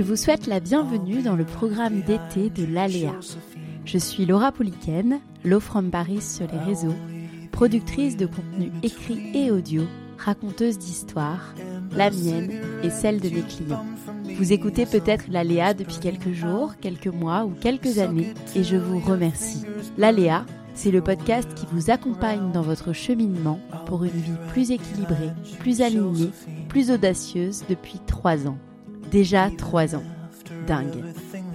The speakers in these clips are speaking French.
Je vous souhaite la bienvenue dans le programme d'été de l'Aléa. Je suis Laura Poliken, Low from Paris sur les réseaux, productrice de contenu écrit et audio, raconteuse d'histoires, la mienne et celle de mes clients. Vous écoutez peut-être l'Aléa depuis quelques jours, quelques mois ou quelques années et je vous remercie. L'Aléa, c'est le podcast qui vous accompagne dans votre cheminement pour une vie plus équilibrée, plus alignée, plus audacieuse depuis trois ans. Déjà trois ans. Dingue.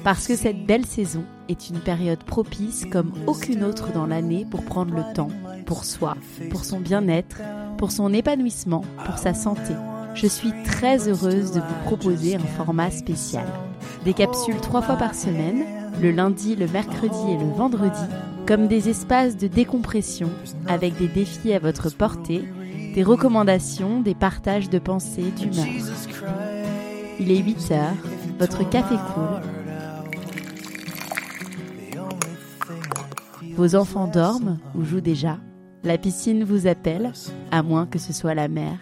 Parce que cette belle saison est une période propice comme aucune autre dans l'année pour prendre le temps, pour soi, pour son bien-être, pour son épanouissement, pour sa santé. Je suis très heureuse de vous proposer un format spécial. Des capsules trois fois par semaine, le lundi, le mercredi et le vendredi, comme des espaces de décompression avec des défis à votre portée, des recommandations, des partages de pensées, d'humeur. Il est 8 heures, votre café coule. Vos enfants dorment ou jouent déjà. La piscine vous appelle, à moins que ce soit la mer.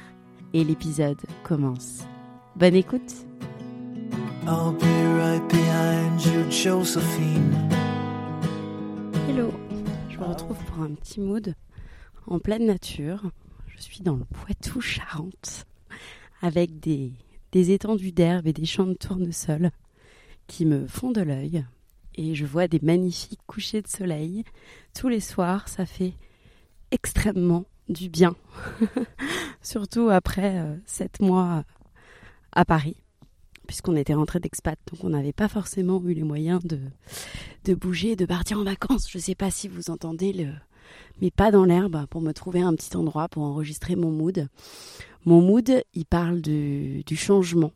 Et l'épisode commence. Bonne écoute. Hello, je me retrouve pour un petit mood en pleine nature. Je suis dans le Poitou-Charentes avec des des étendues d'herbe et des champs de tournesol qui me font de l'œil. Et je vois des magnifiques couchers de soleil. Tous les soirs, ça fait extrêmement du bien. Surtout après euh, sept mois à Paris, puisqu'on était rentré d'expat, donc on n'avait pas forcément eu les moyens de, de bouger, de partir en vacances. Je ne sais pas si vous entendez le, mais pas dans l'herbe pour me trouver un petit endroit pour enregistrer mon mood. Mon mood, il parle du, changement,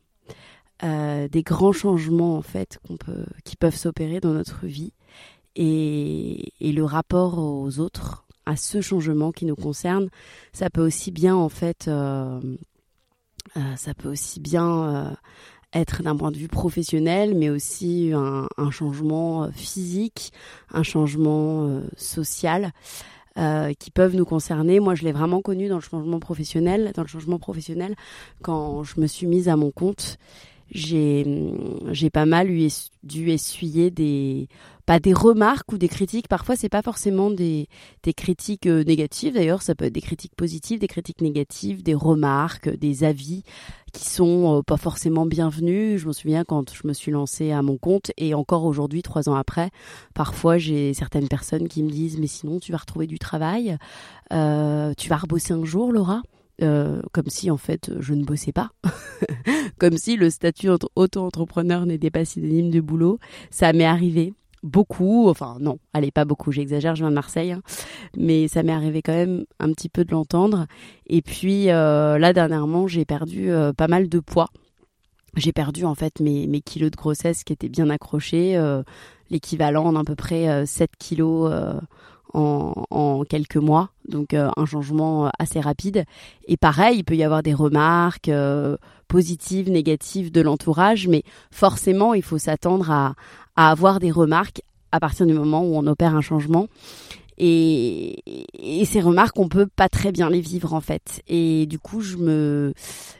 euh, des grands changements en fait qu'on peut, qui peuvent s'opérer dans notre vie et, le rapport aux autres, à ce changement qui nous concerne. Ça peut aussi bien en fait, euh, euh, ça peut aussi bien d'un point de vue professionnel, mais aussi un, changement physique, un changement social. Euh, qui peuvent nous concerner. Moi, je l'ai vraiment connu dans le changement professionnel, dans le changement professionnel, quand je me suis mise à mon compte. J'ai, j'ai pas mal dû essuyer des, pas des remarques ou des critiques. Parfois, c'est pas forcément des, des critiques euh, négatives. D'ailleurs, ça peut être des critiques positives, des critiques négatives, des remarques, des avis qui sont euh, pas forcément bienvenus. Je me souviens quand je me suis lancée à mon compte et encore aujourd'hui, trois ans après, parfois j'ai certaines personnes qui me disent mais sinon tu vas retrouver du travail, euh, tu vas rebosser un jour, Laura. comme si en fait je ne bossais pas, comme si le statut auto-entrepreneur n'était pas synonyme de boulot. Ça m'est arrivé beaucoup, enfin non, allez pas beaucoup, j'exagère, je viens de Marseille, hein. mais ça m'est arrivé quand même un petit peu de l'entendre. Et puis euh, là dernièrement, j'ai perdu euh, pas mal de poids. J'ai perdu en fait mes, kilos de grossesse qui étaient bien accrochés, euh, l'équivalent d'à peu près 7 kilos en, quelques mois, donc un changement assez rapide. Et pareil, il peut y avoir des remarques positives, négatives de l'entourage, mais forcément, il faut s'attendre à, avoir des remarques à partir du moment où on opère un changement. Et, ces remarques, on peut pas très bien les vivre en fait. Et du coup, je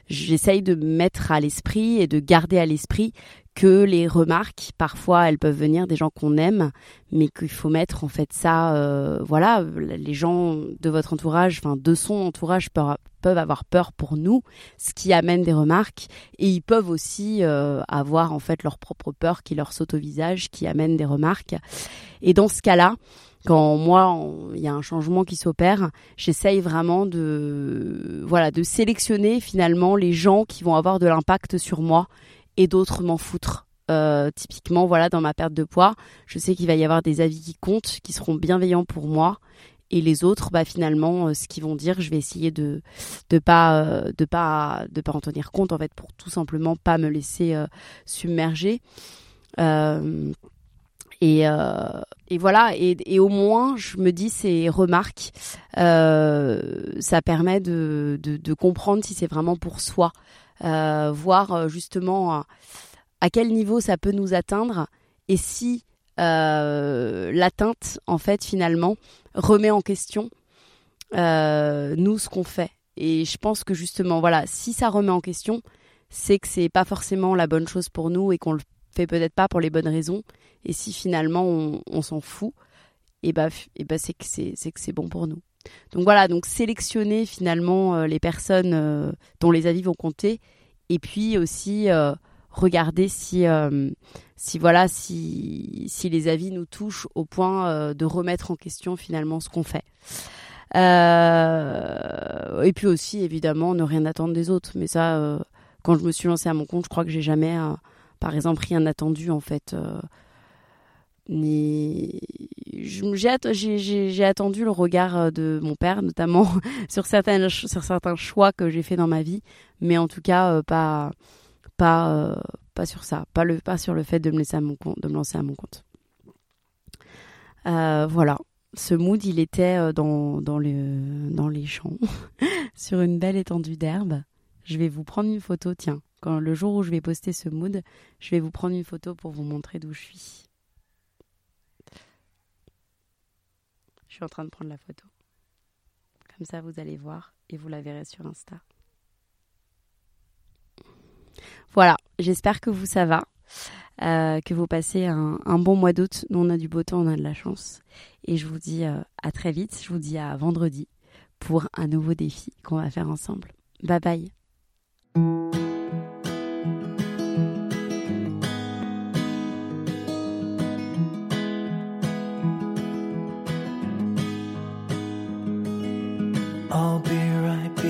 j'essaye de mettre à l'esprit et de garder à l'esprit que les remarques, parfois, elles peuvent venir des gens qu'on aime, mais qu'il faut mettre en fait ça, euh, voilà, les gens de votre entourage, enfin de son entourage peuvent, avoir peur pour nous, ce qui amène des remarques, et ils peuvent aussi euh, avoir en fait leur propre peur qui leur saute au visage, qui amène des remarques. Et dans ce cas-là, quand moi il y a un changement qui s'opère, j'essaye vraiment de voilà de sélectionner finalement les gens qui vont avoir de l'impact sur moi et d'autres m'en foutre. typiquement, voilà, dans ma perte de poids, je sais qu'il va y avoir des avis qui comptent, qui seront bienveillants pour moi, et les autres, bah finalement, ce qu'ils vont dire, je vais essayer de de pas de pas de pas en tenir compte en fait, pour tout simplement pas me laisser submerger. Et, euh, et, voilà, et, et, au moins, je me dis, ces remarques, euh, ça permet de, de, comprendre si c'est vraiment pour soi, euh, voir euh, justement à quel niveau ça peut nous atteindre et si euh, l'atteinte, en fait, finalement, remet en question euh, nous ce qu'on fait. Et je pense que justement, voilà, si ça remet en question, c'est que c'est pas forcément la bonne chose pour nous et qu'on le fait peut-être pas pour les bonnes raisons. Et si finalement on, s'en fout, et bah, et bah c'est, que c'est bon pour nous. Donc voilà, donc sélectionner finalement euh, les personnes euh, dont les avis vont compter, et puis aussi euh, regarder si, si voilà, si, si les avis nous touchent au point de remettre en question finalement ce qu'on fait. et puis aussi évidemment ne rien attendre des autres. Mais ça, quand je me suis lancée à mon compte, je crois que j'ai jamais par exemple rien attendu en fait ni j'ai attendu le regard euh, de mon père notamment sur certains choix que j'ai fait dans ma vie. Mais en tout cas euh, pas pas sur ça. Pas sur le fait de me lancer à mon compte. Voilà. Ce mood il était dans dans le dans les champs sur une belle étendue d'herbe. Je vais vous prendre une photo tiens. Le jour où je vais poster ce mood, je vais vous prendre une photo pour vous montrer d'où je suis. Suis en train de prendre la photo. Comme ça, vous allez voir et vous la verrez sur Insta. Voilà, j'espère que vous ça va, euh, que vous passez un, bon mois d'août. Nous, on a du beau temps, on a de la chance. Et je vous dis euh, à très vite. Je vous dis à vendredi pour un nouveau défi qu'on va faire ensemble. Bye bye.